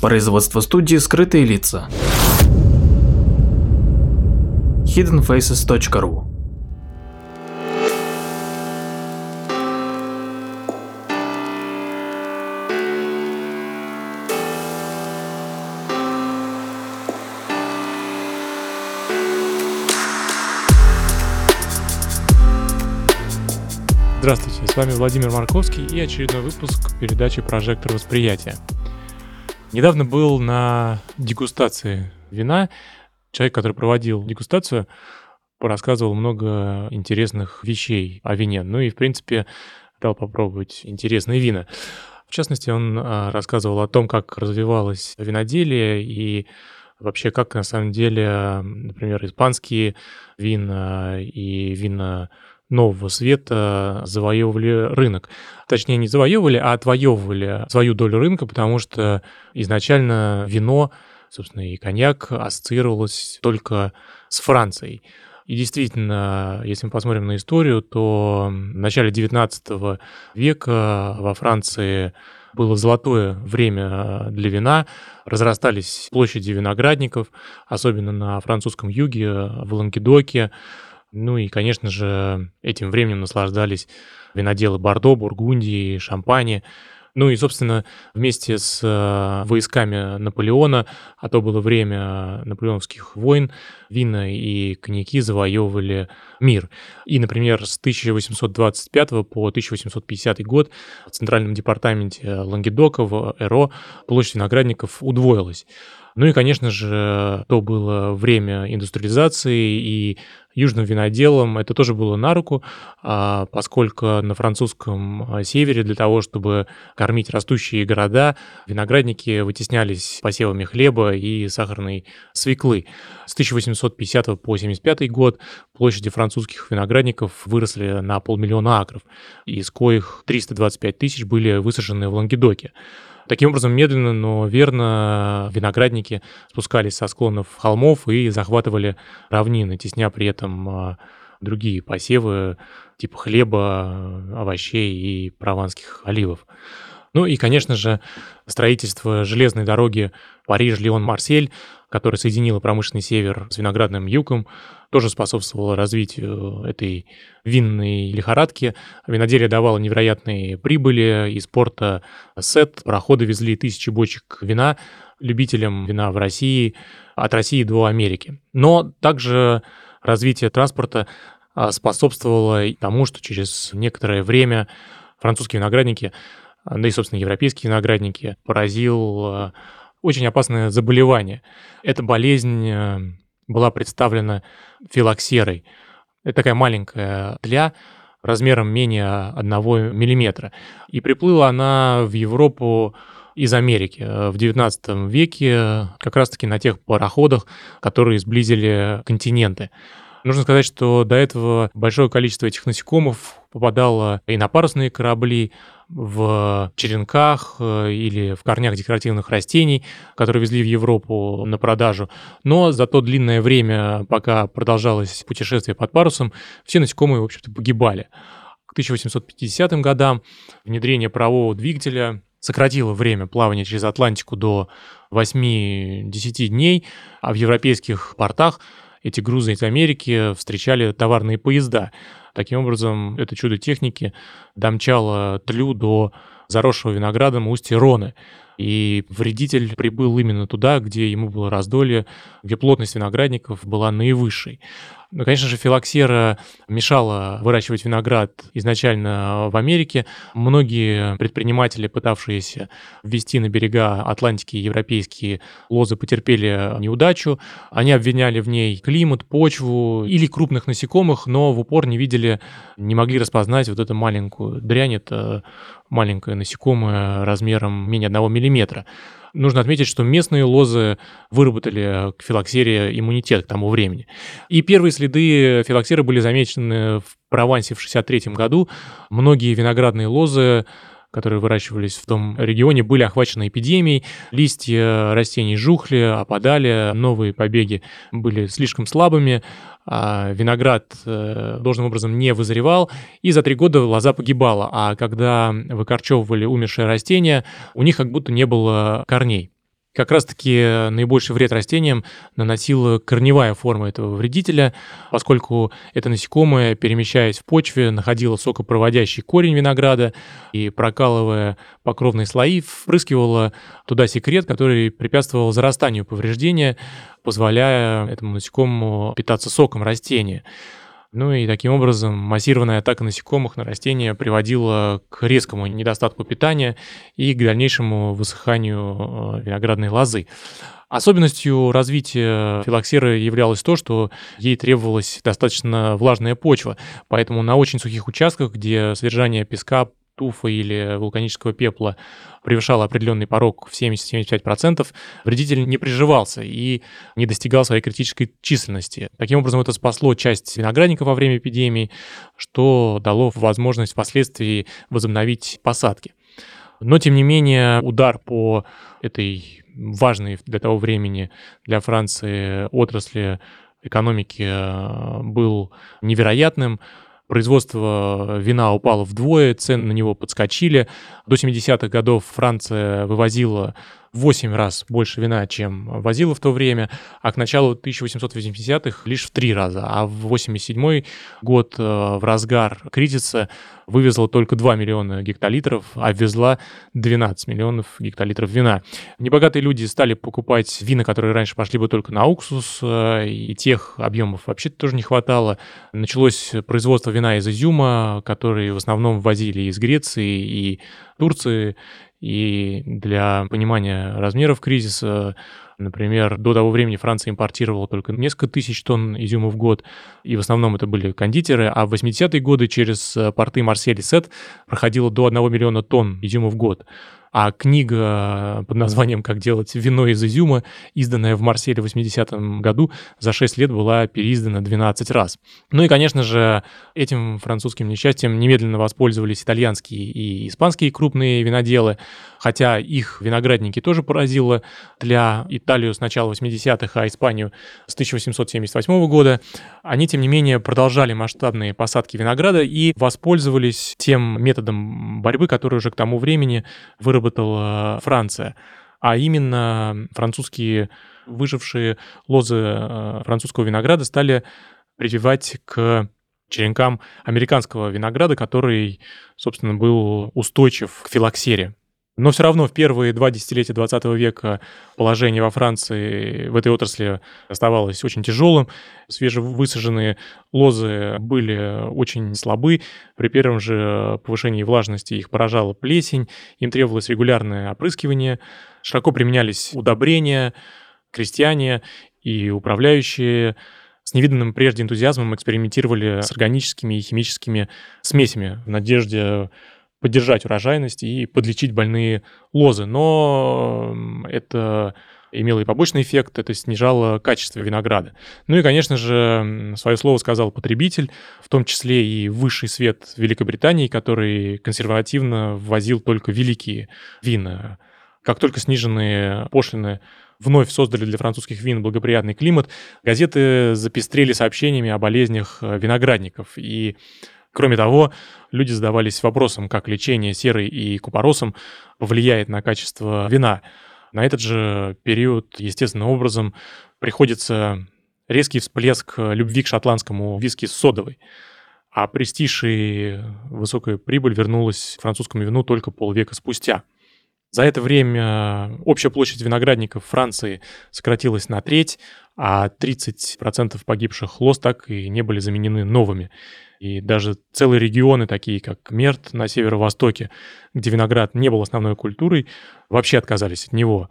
Производство студии «Скрытые лица». hiddenfaces.ru Здравствуйте, с вами Владимир Марковский и очередной выпуск передачи «Прожектор восприятия». Недавно был на дегустации вина. Человек, который проводил дегустацию, рассказывал много интересных вещей о вине. Ну и, в принципе, дал попробовать интересные вина. В частности, он а, рассказывал о том, как развивалось виноделие и вообще как на самом деле, например, испанские вина и вина нового света завоевывали рынок. Точнее, не завоевывали, а отвоевывали свою долю рынка, потому что изначально вино, собственно, и коньяк ассоциировалось только с Францией. И действительно, если мы посмотрим на историю, то в начале XIX века во Франции было золотое время для вина, разрастались площади виноградников, особенно на французском юге, в Лангедоке, ну и, конечно же, этим временем наслаждались виноделы Бордо, Бургундии, Шампани. Ну и, собственно, вместе с э, войсками Наполеона, а то было время наполеоновских войн, вина и коньяки завоевывали мир. И, например, с 1825 по 1850 год в Центральном департаменте Лангедока в Эро площадь виноградников удвоилась. Ну и, конечно же, то было время индустриализации, и южным виноделам это тоже было на руку, а, поскольку на французском а, севере для того, чтобы кормить растущие города, виноградники вытеснялись посевами хлеба и сахарной свеклы. С 1850 по 1975 год площади французских виноградников выросли на полмиллиона акров, из коих 325 тысяч были высажены в Лангедоке. Таким образом, медленно, но верно виноградники спускались со склонов холмов и захватывали равнины, тесня при этом а, другие посевы типа хлеба, овощей и прованских оливов. Ну и, конечно же, строительство железной дороги Париж-Лион-Марсель, которая соединила промышленный север с виноградным югом, тоже способствовало развитию этой винной лихорадки. Виноделие давало невероятные прибыли. Из порта Сет пароходы везли тысячи бочек вина любителям вина в России, от России до Америки. Но также развитие транспорта а, способствовало тому, что через некоторое время французские виноградники, да и, собственно, европейские виноградники поразил а, очень опасное заболевание. Эта болезнь э, была представлена филоксерой. Это такая маленькая тля размером менее 1 миллиметра. И приплыла она в Европу из Америки в XIX веке, как раз-таки на тех пароходах, которые сблизили континенты. Нужно сказать, что до этого большое количество этих насекомых попадало и на парусные корабли, в черенках э, или в корнях декоративных растений, которые везли в Европу на продажу. Но за то длинное время, пока продолжалось путешествие под парусом, все насекомые, в общем-то, погибали. К 1850 годам внедрение парового двигателя сократило время плавания через Атлантику до 8-10 дней, а в европейских портах эти грузы из Америки встречали товарные поезда. Таким образом, это чудо техники домчало тлю до заросшего виноградом устья Роны. И вредитель прибыл именно туда, где ему было раздолье, где плотность виноградников была наивысшей. Ну, конечно же, филоксера мешала выращивать виноград изначально в Америке. Многие предприниматели, пытавшиеся ввести на берега Атлантики европейские лозы, потерпели неудачу. Они обвиняли в ней климат, почву или крупных насекомых, но в упор не видели, не могли распознать вот эту маленькую дрянь. Это маленькое насекомое размером менее 1 миллиметра. Нужно отметить, что местные лозы выработали к филоксере иммунитет к тому времени. И первые следы филоксеры были замечены в Провансе в 1963 году. Многие виноградные лозы которые выращивались в том регионе, были охвачены эпидемией. Листья растений жухли, опадали, новые побеги были слишком слабыми, виноград э, должным образом не вызревал, и за три года лоза погибала. А когда выкорчевывали умершие растения, у них как будто не было корней. Как раз-таки наибольший вред растениям наносила корневая форма этого вредителя, поскольку это насекомое, перемещаясь в почве, находило сокопроводящий корень винограда и, прокалывая покровные слои, впрыскивало туда секрет, который препятствовал зарастанию повреждения, позволяя этому насекомому питаться соком растения. Ну и таким образом массированная атака насекомых на растения приводила к резкому недостатку питания и к дальнейшему высыханию э, виноградной лозы. Особенностью развития филоксеры являлось то, что ей требовалась достаточно влажная почва, поэтому на очень сухих участках, где содержание песка туфа или вулканического пепла превышал определенный порог в 70-75%, вредитель не приживался и не достигал своей критической численности. Таким образом, это спасло часть виноградников во время эпидемии, что дало возможность впоследствии возобновить посадки. Но, тем не менее, удар по этой важной для того времени для Франции отрасли экономики э, был невероятным производство вина упало вдвое, цены на него подскочили. До 70-х годов Франция вывозила в 8 раз больше вина, чем возила в то время, а к началу 1880-х лишь в 3 раза. А в 87 год э, в разгар кризиса вывезла только 2 миллиона гектолитров, а везла 12 миллионов гектолитров вина. Небогатые люди стали покупать вина, которые раньше пошли бы только на уксус, э, и тех объемов вообще тоже не хватало. Началось производство вина из изюма, который в основном ввозили из Греции и Турции. И для понимания размеров кризиса, например, до того времени Франция импортировала только несколько тысяч тонн изюма в год, и в основном это были кондитеры, а в 80-е годы через порты Марсель и Сет проходило до 1 миллиона тонн изюма в год а книга под названием «Как делать вино из изюма», изданная в Марселе в 80-м году, за 6 лет была переиздана 12 раз. Ну и, конечно же, этим французским несчастьем немедленно воспользовались итальянские и испанские крупные виноделы, хотя их виноградники тоже поразило для Италию с начала 80-х, а Испанию с 1878 года. Они, тем не менее, продолжали масштабные посадки винограда и воспользовались тем методом борьбы, который уже к тому времени выработала Франция. А именно французские выжившие лозы э, французского винограда стали прививать к черенкам американского винограда, который, собственно, был устойчив к филоксере. Но все равно в первые два десятилетия 20 века положение во Франции в этой отрасли оставалось очень тяжелым. Свежевысаженные лозы были очень слабы. При первом же повышении влажности их поражала плесень, им требовалось регулярное опрыскивание. Широко применялись удобрения, крестьяне и управляющие с невиданным прежде энтузиазмом экспериментировали с органическими и химическими смесями в надежде поддержать урожайность и подлечить больные лозы. Но это имело и побочный эффект, это снижало качество винограда. Ну и, конечно же, свое слово сказал потребитель, в том числе и высший свет Великобритании, который консервативно ввозил только великие вина. Как только сниженные пошлины вновь создали для французских вин благоприятный климат, газеты запестрели сообщениями о болезнях виноградников. И Кроме того, люди задавались вопросом, как лечение серой и купоросом влияет на качество вина. На этот же период, естественным образом, приходится резкий всплеск любви к шотландскому виски с содовой. А престиж и высокая прибыль вернулась к французскому вину только полвека спустя. За это время общая площадь виноградников Франции сократилась на треть, а 30% погибших лоз так и не были заменены новыми. И даже целые регионы, такие как Мерт на северо-востоке, где виноград не был основной культурой, вообще отказались от него.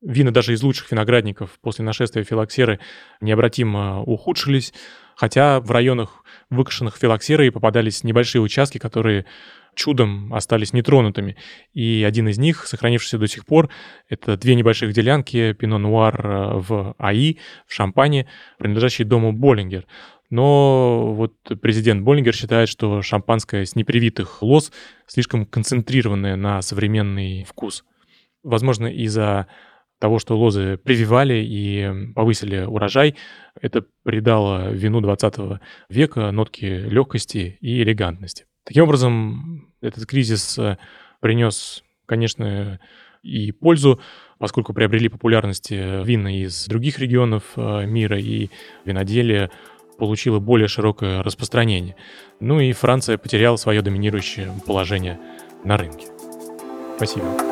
Вина даже из лучших виноградников после нашествия филоксеры необратимо ухудшились, хотя в районах, выкашенных филоксерой, попадались небольшие участки, которые чудом остались нетронутыми. И один из них, сохранившийся до сих пор, это две небольших делянки Пино Нуар э, в АИ, в Шампане, принадлежащие дому Боллингер. Но вот президент Боллингер считает, что шампанское с непривитых лоз слишком концентрированное на современный вкус. Возможно, из-за того, что лозы прививали и повысили урожай, это придало вину 20 века нотки легкости и элегантности. Таким образом, этот кризис э, принес конечно, и пользу, поскольку приобрели популярность э, вина из других регионов э, мира, и виноделие получило более широкое распространение. Ну и Франция потеряла свое доминирующее положение на рынке. Спасибо.